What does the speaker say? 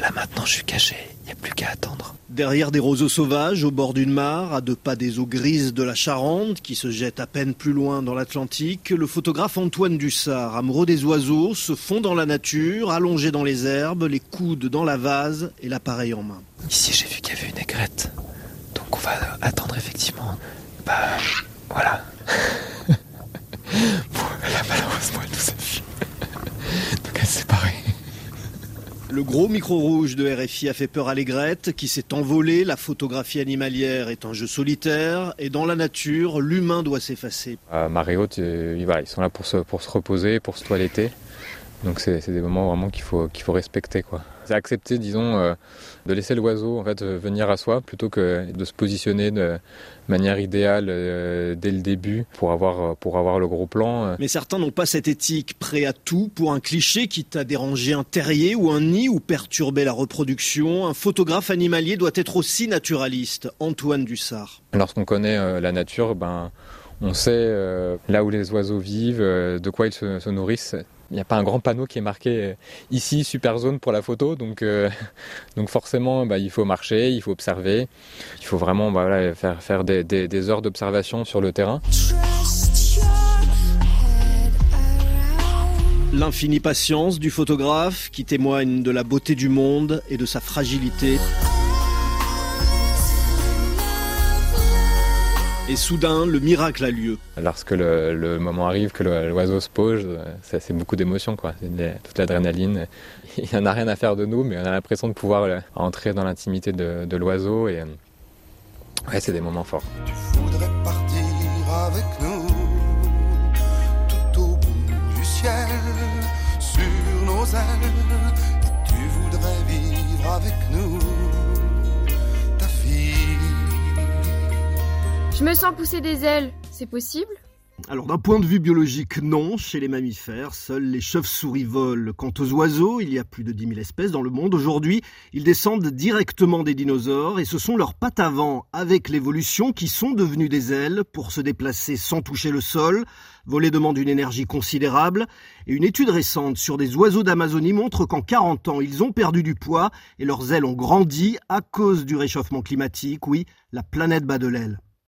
Là maintenant, je suis caché, il n'y a plus qu'à attendre. Derrière des roseaux sauvages, au bord d'une mare, à deux pas des eaux grises de la Charente, qui se jettent à peine plus loin dans l'Atlantique, le photographe Antoine Dussard, amoureux des oiseaux, se fond dans la nature, allongé dans les herbes, les coudes dans la vase et l'appareil en main. Ici, j'ai vu qu'il y avait une aigrette. Donc on va attendre effectivement. Bah, voilà. Le gros micro rouge de RFI a fait peur à l'aigrette qui s'est envolée. La photographie animalière est un jeu solitaire et dans la nature, l'humain doit s'effacer. À marée haute, ils sont là pour se reposer, pour se toiletter. Donc c'est des moments vraiment qu'il faut, qu'il faut respecter. quoi. C'est accepter, disons, euh, de laisser l'oiseau en fait venir à soi plutôt que de se positionner de manière idéale euh, dès le début pour avoir, pour avoir le gros plan. Mais certains n'ont pas cette éthique, prêt à tout pour un cliché qui t'a dérangé un terrier ou un nid ou perturbé la reproduction. Un photographe animalier doit être aussi naturaliste. Antoine Dussard. Lorsqu'on connaît euh, la nature, ben, on sait là où les oiseaux vivent, de quoi ils se nourrissent il n'y a pas un grand panneau qui est marqué euh, ici super zone pour la photo. Donc euh, donc forcément bah, il faut marcher il faut observer. Il faut vraiment bah, faire faire des, des heures d'observation sur le terrain. L'infinie patience du photographe qui témoigne de la beauté du monde et de sa fragilité. Et soudain, le miracle a lieu. Lorsque le, moment arrive, que l'oiseau se pose, c'est beaucoup d'émotions, quoi. toute l'adrénaline. Il n'y en a rien à faire de nous, mais on a l'impression de pouvoir euh, entrer dans l'intimité de, l'oiseau. Et ouais, c'est des moments forts. Tu voudrais partir avec nous, tout au bout du ciel, sur nos ailes. tu voudrais vivre avec nous. Je me sens pousser des ailes, c'est possible? Alors d'un point de vue biologique, non. Chez les mammifères, seuls les chauves-souris volent. Quant aux oiseaux, il y a plus de 10 000 espèces dans le monde. Aujourd'hui, ils descendent directement des dinosaures et ce sont leurs pattes avant, avec l'évolution, qui sont devenues des ailes pour se déplacer sans toucher le sol. Voler demande une énergie considérable et une étude récente sur des oiseaux d'Amazonie montre qu'en 40 ans, ils ont perdu du poids et leurs ailes ont grandi à cause du réchauffement climatique. Oui, la planète bat de l'aile.